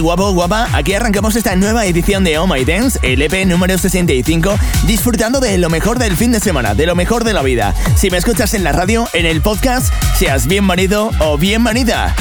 Guapo, guapa? Aquí arrancamos esta nueva edición de Oh My Dance, el EP número 65, disfrutando de lo mejor del fin de semana, de lo mejor de la vida. Si me escuchas en la radio, en el podcast, seas bienvenido o bienvenida.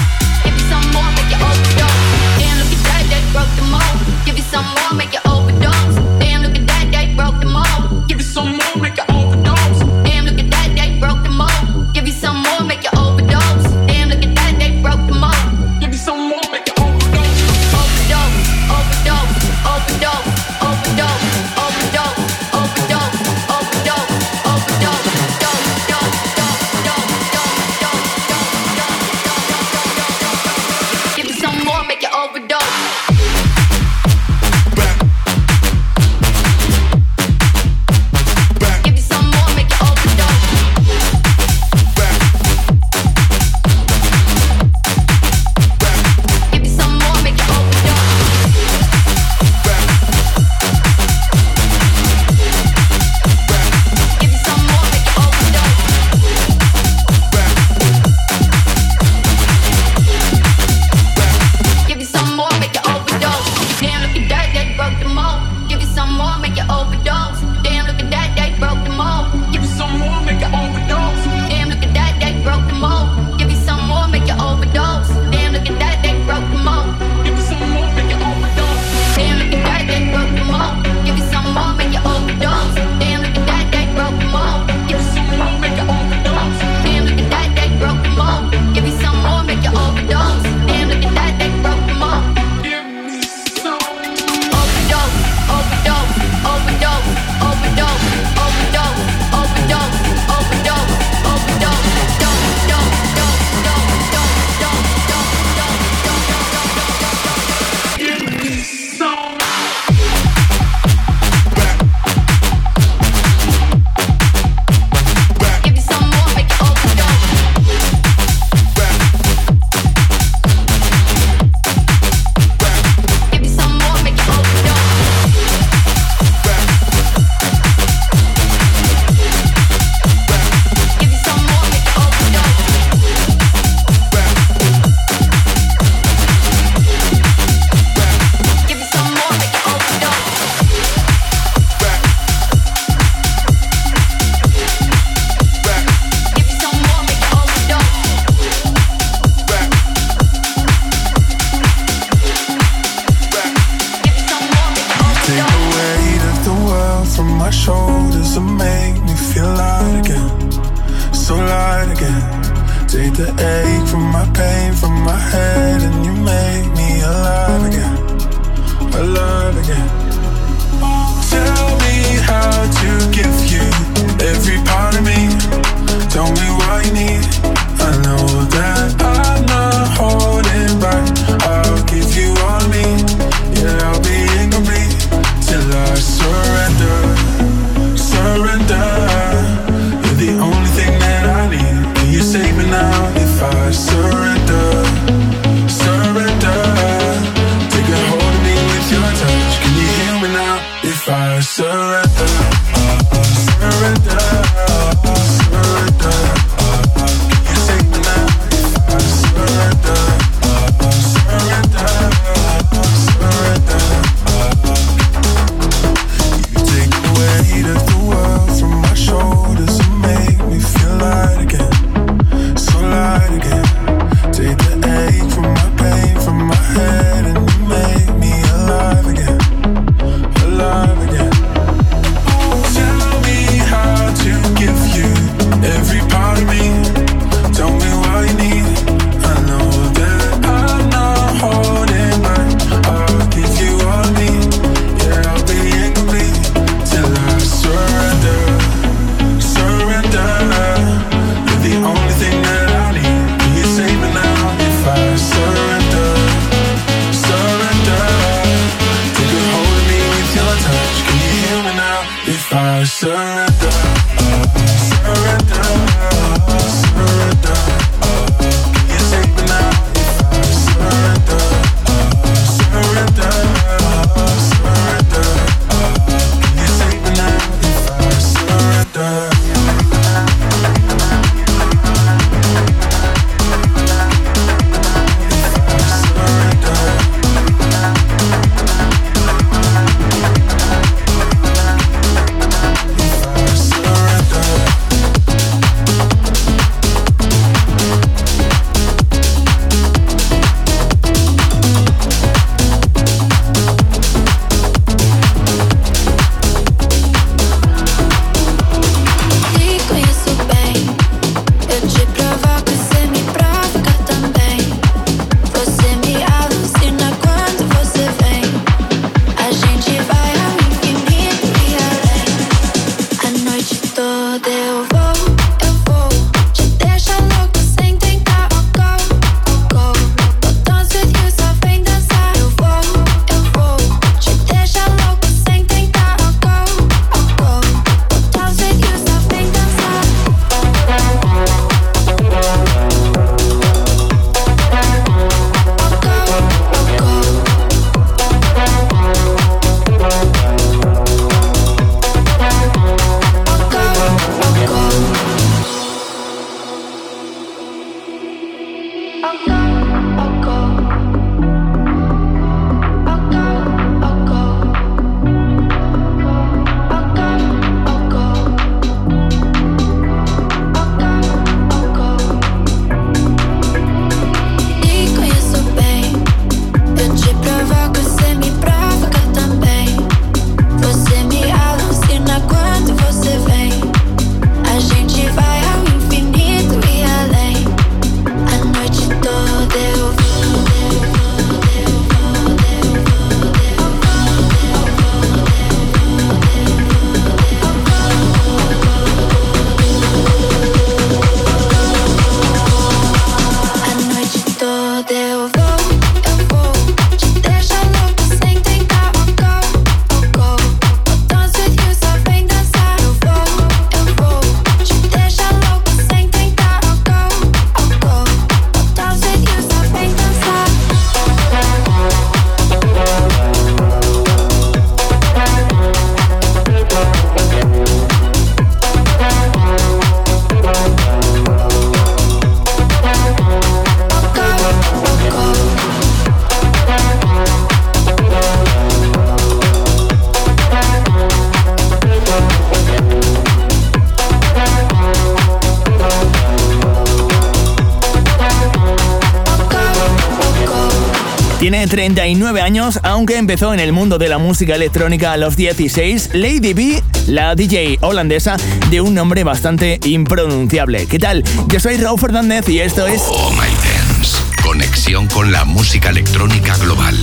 39 años, aunque empezó en el mundo de la música electrónica a los 16. Lady B, la DJ holandesa de un nombre bastante impronunciable. ¿Qué tal? Yo soy Raúl Fernández y esto es... Oh My Dance. Conexión con la música electrónica global.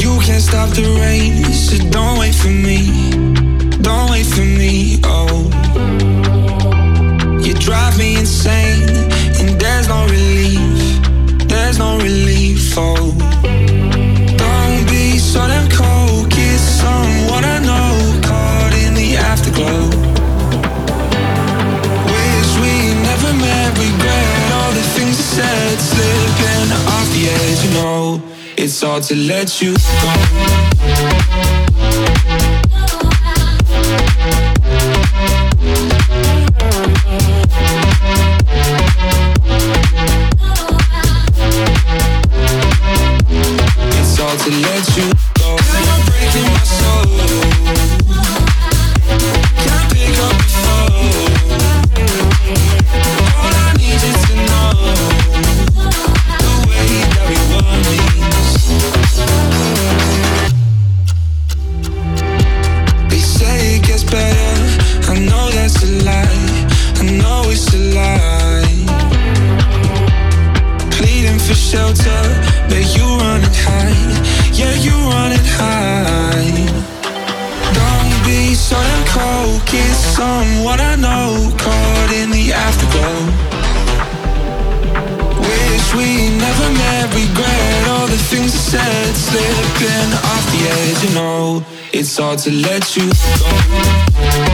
You can't stop the rain, so don't wait for me. Don't wait for me, oh. Drive me insane, and there's no relief. There's no relief, oh. Don't be so damn cold, kiss someone I know, caught in the afterglow. Wish we never met, regret all the things I said, slipping off the edge, you know. It's hard to let you go. To let you to let you go.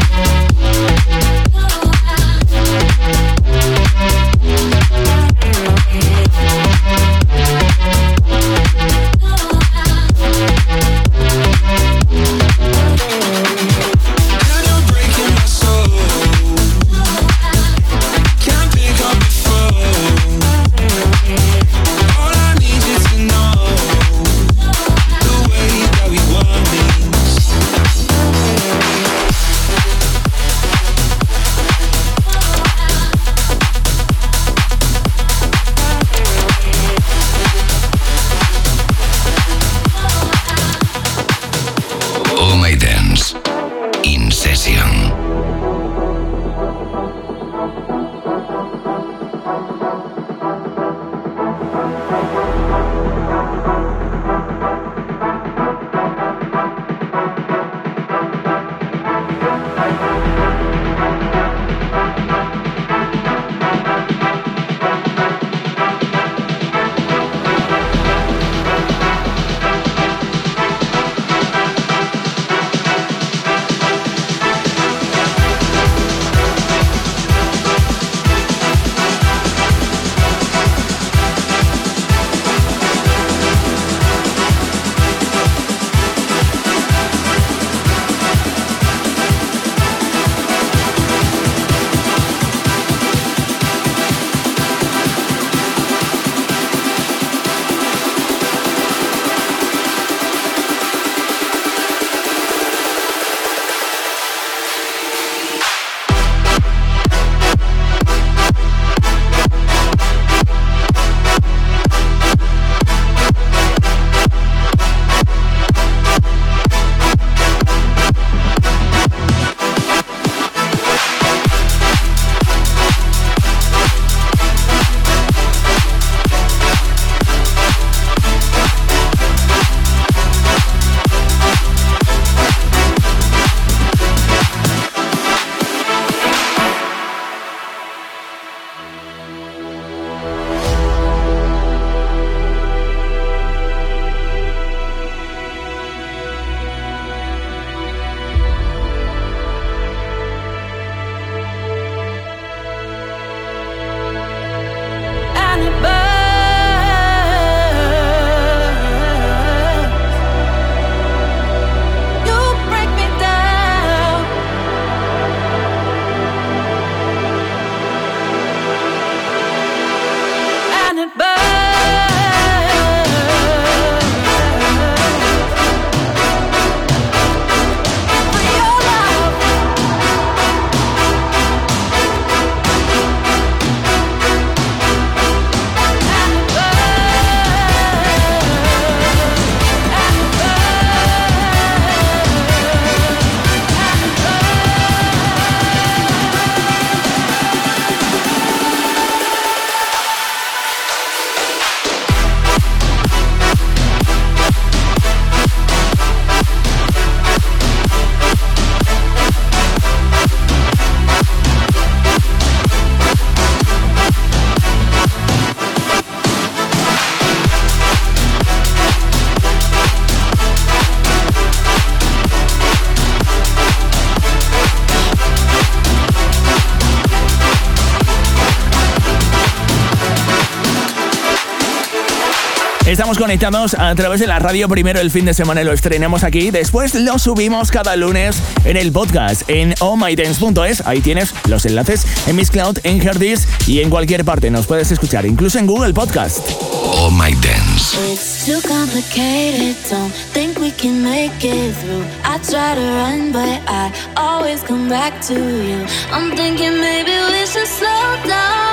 Estamos conectados a través de la radio. Primero el fin de semana lo estrenamos aquí. Después lo subimos cada lunes en el podcast en ohmydance.es. Ahí tienes los enlaces en Miss Cloud, en Herdis y en cualquier parte. Nos puedes escuchar, incluso en Google Podcast. Oh My Dance. It's too complicated, don't think we can make it through. I try to run, but I always come back to you. I'm thinking maybe we should slow down.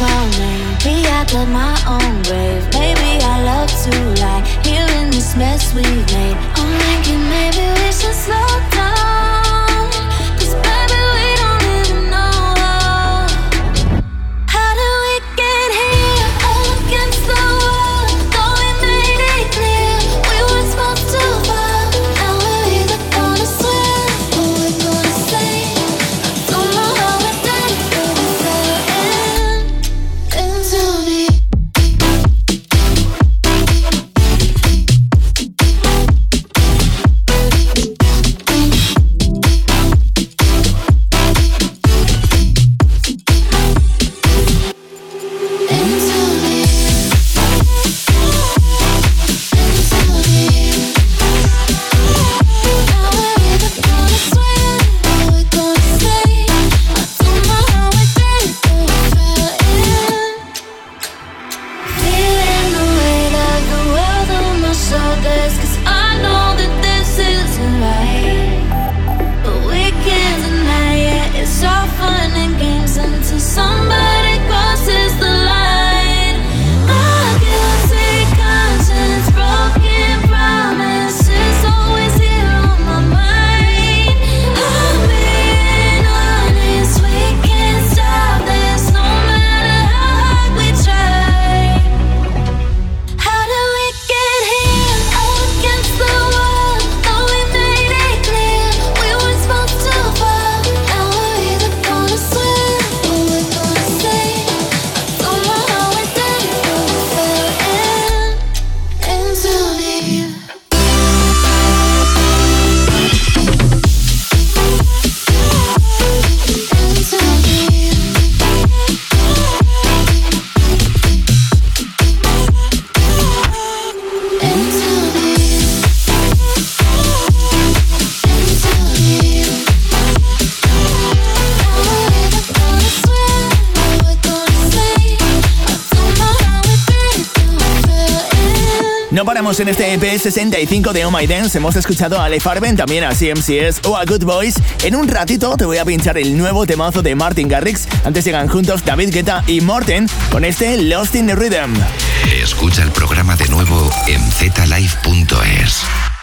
Fault, maybe I dug my own grave. Maybe I love to lie here in this mess we've made. Oh, I'm thinking maybe we should slow en este EP 65 de Oh My Dance. Hemos escuchado a Le Farben, también a CMCS o a Good Boys. En un ratito te voy a pinchar el nuevo temazo de Martin Garrix. Antes llegan juntos David Guetta y Morten con este Lost in the Rhythm. Escucha el programa de nuevo en zlive.es.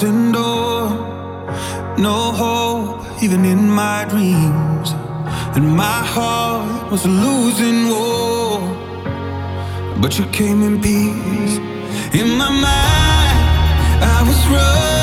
closing door. No hope, even in my dreams. And my heart was losing war. But you came in peace. In my mind, I was running.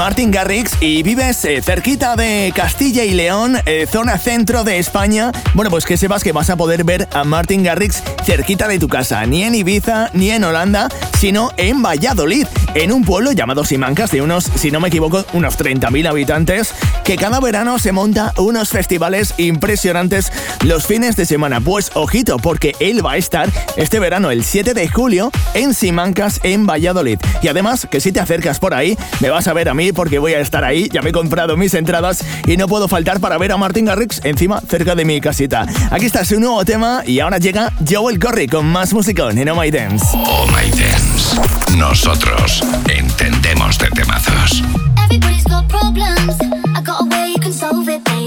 Martin Garrix y vives eh, cerquita de Castilla y León, eh, zona centro de España, bueno, pues que sepas que vas a poder ver a Martin Garrix cerquita de tu casa, ni en Ibiza ni en Holanda, sino en Valladolid, en un pueblo llamado Simancas de unos, si no me equivoco, unos 30.000 habitantes, que cada verano se monta unos festivales impresionantes los fines de semana. Pues ojito, porque él va a estar este verano, el 7 de julio, en Simancas, en Valladolid. Y además, que si te acercas por ahí, me vas a ver a mí porque voy a estar ahí, ya me he comprado mis entradas y no puedo faltar para ver a Martin Garrix encima cerca de mi casita. Aquí está su nuevo tema y ahora llega Joel Corry con más música en Oh My Dance. Oh My Dance. Nosotros entendemos de temazos. Everybody's got problems. I got a way you can solve it, baby.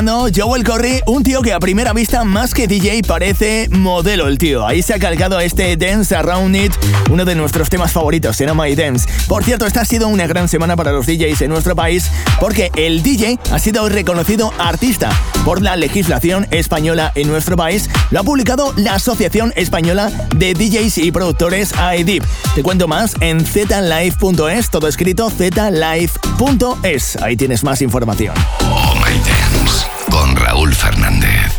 Sonando Joel Corry, un tío que a primera vista más que DJ parece modelo el tío. Ahí se ha calcado este Dance Around It, uno de nuestros temas favoritos en My Dance. Por cierto, esta ha sido una gran semana para los DJs en nuestro país porque el DJ ha sido reconocido artista por la legislación española en nuestro país. Lo ha publicado la Asociación Española de DJs y Productores AEDIP. Te cuento más en zlive.es, todo escrito zlive.es. Ahí tienes más información. Oh My. Con Raúl Fernández.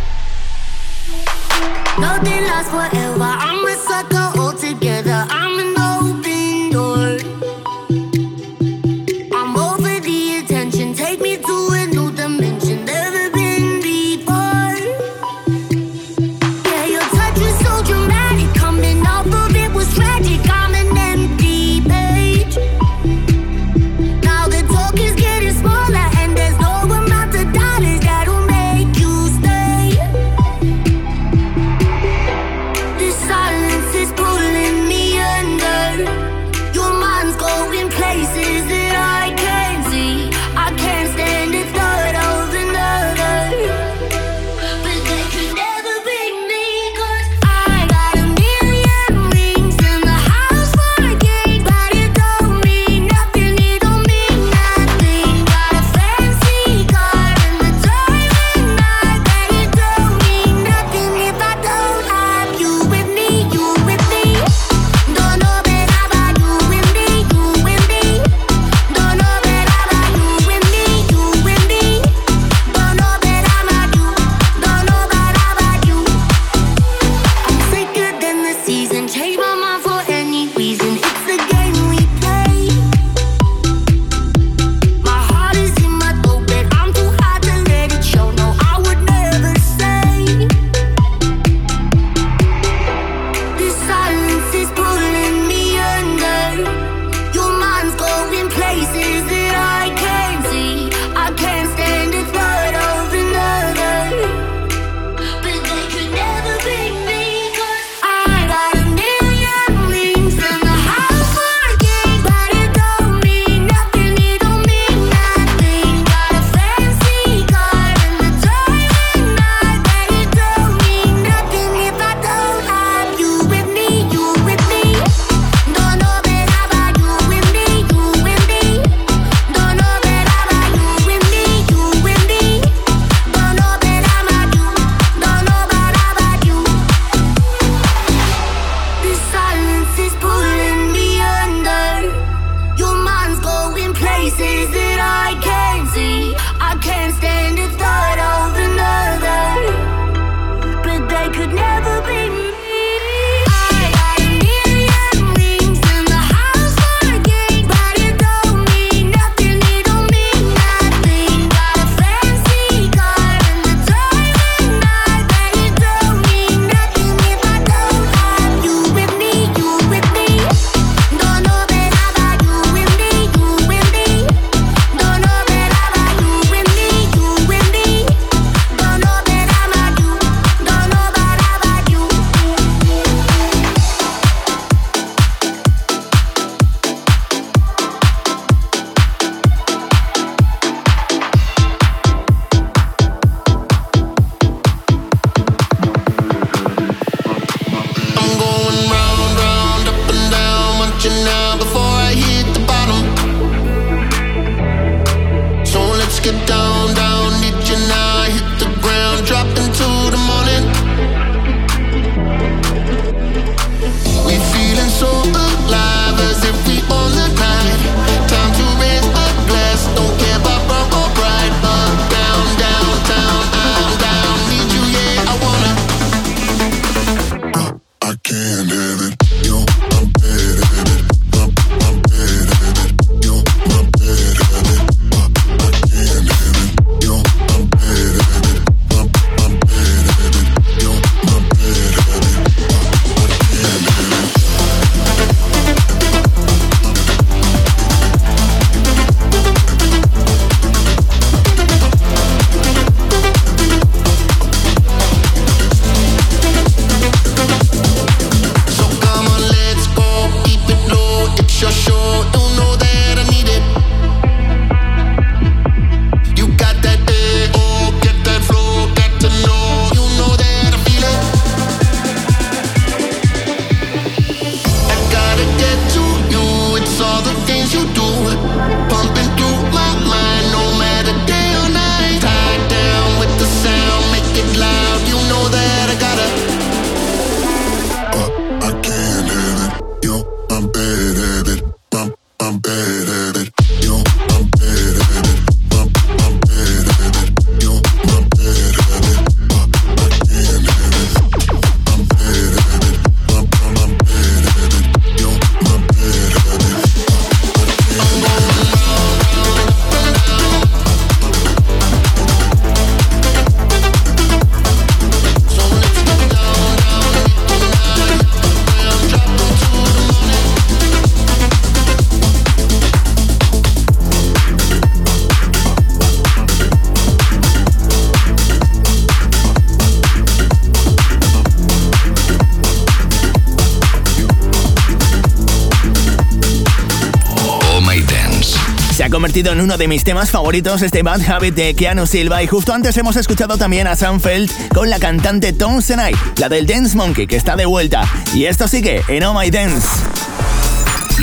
De mis temas favoritos, este Bad Habit de Keanu Silva. Y justo antes hemos escuchado también a Sam Feld con la cantante Tom Senai, la del Dance Monkey, que está de vuelta. Y esto sigue en Oh My Dance.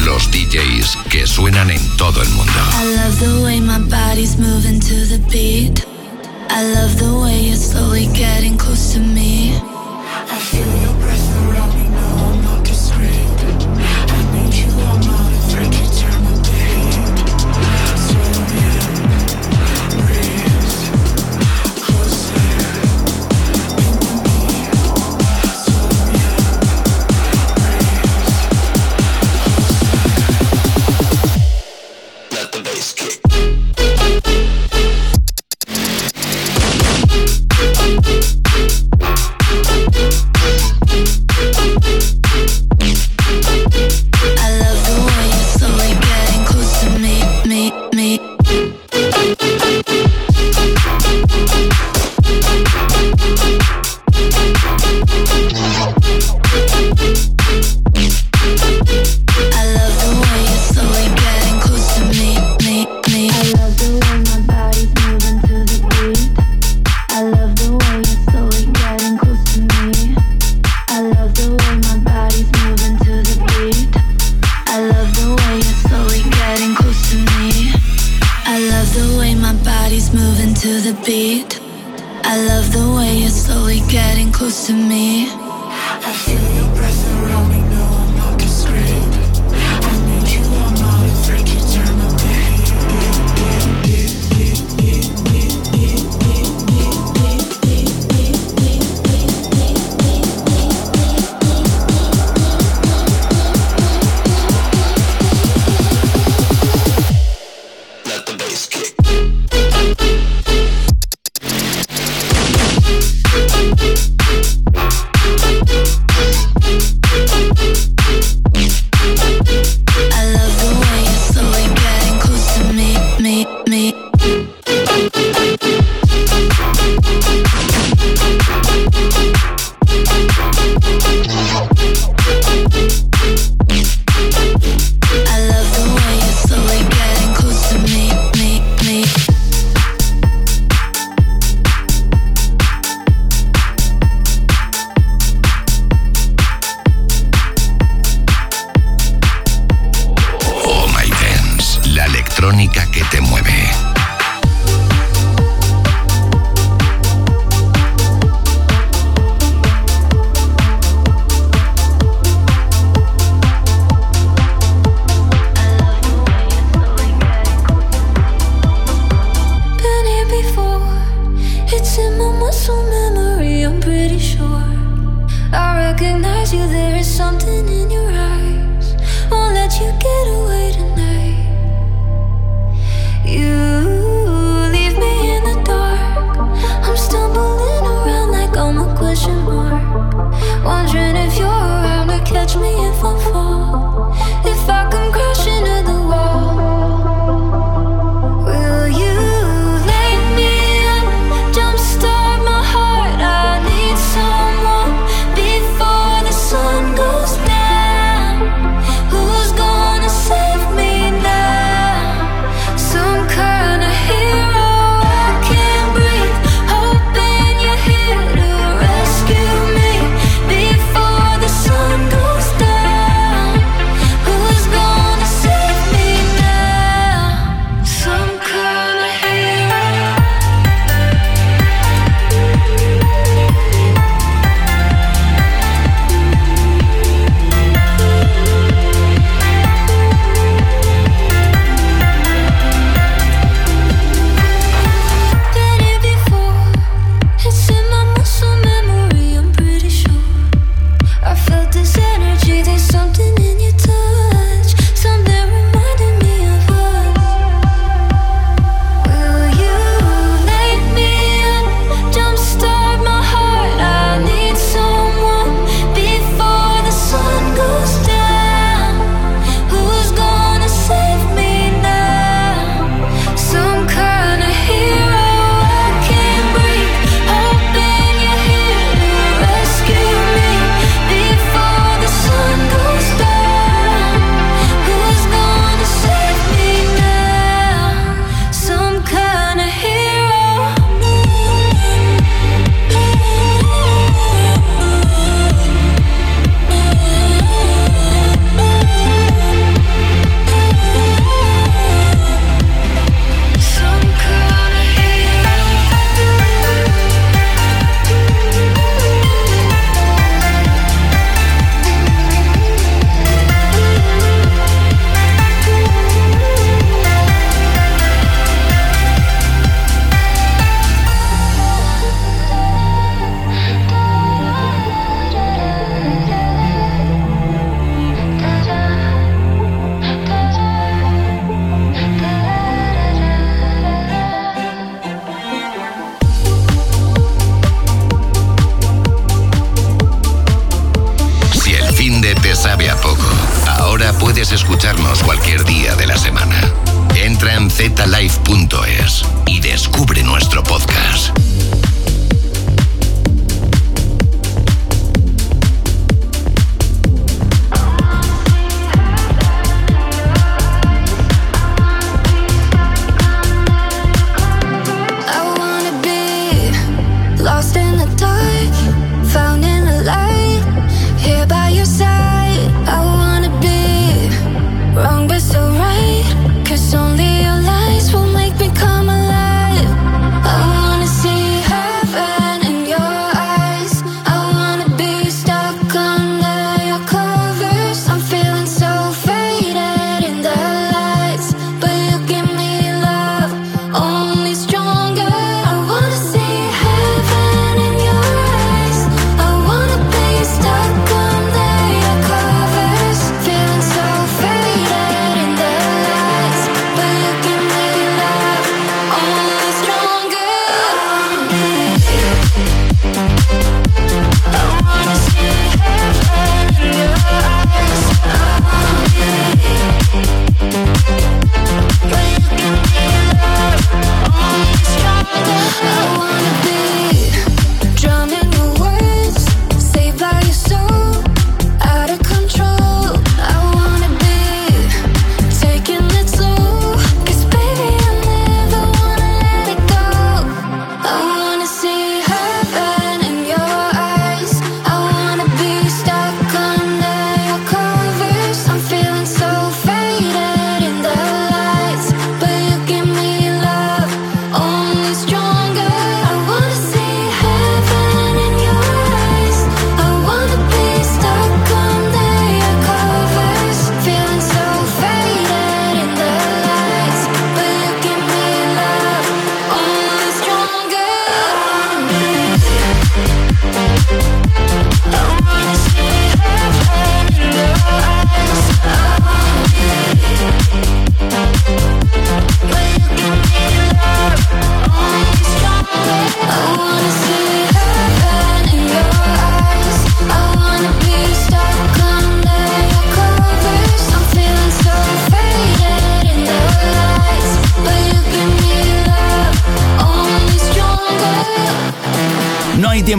Los DJs que suenan en todo el mundo. I love the way my body's moving to the beat. I love the way you're slowly getting close to me.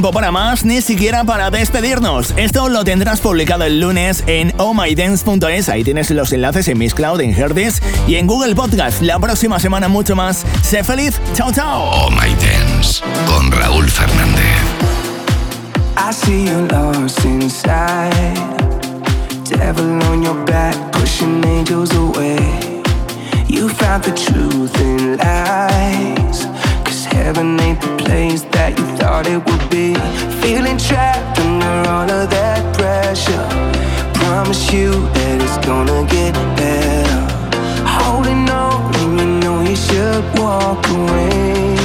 Tiempo para más, ni siquiera para despedirnos. Esto lo tendrás publicado el lunes en ohmydance.es. Ahí tienes los enlaces en Miss Cloud, en Herdis y en Google Podcast. La próxima semana mucho más. Sé feliz. Chao, chao. Oh My Dance con Raúl Fernández. I see you lost inside. Devil on your back, pushing angels away. You found the truth in lies. Heaven ain't the place that you thought it would be. Feeling trapped under all of that pressure. Promise you that it's gonna get better. Holding on when you know you should walk away.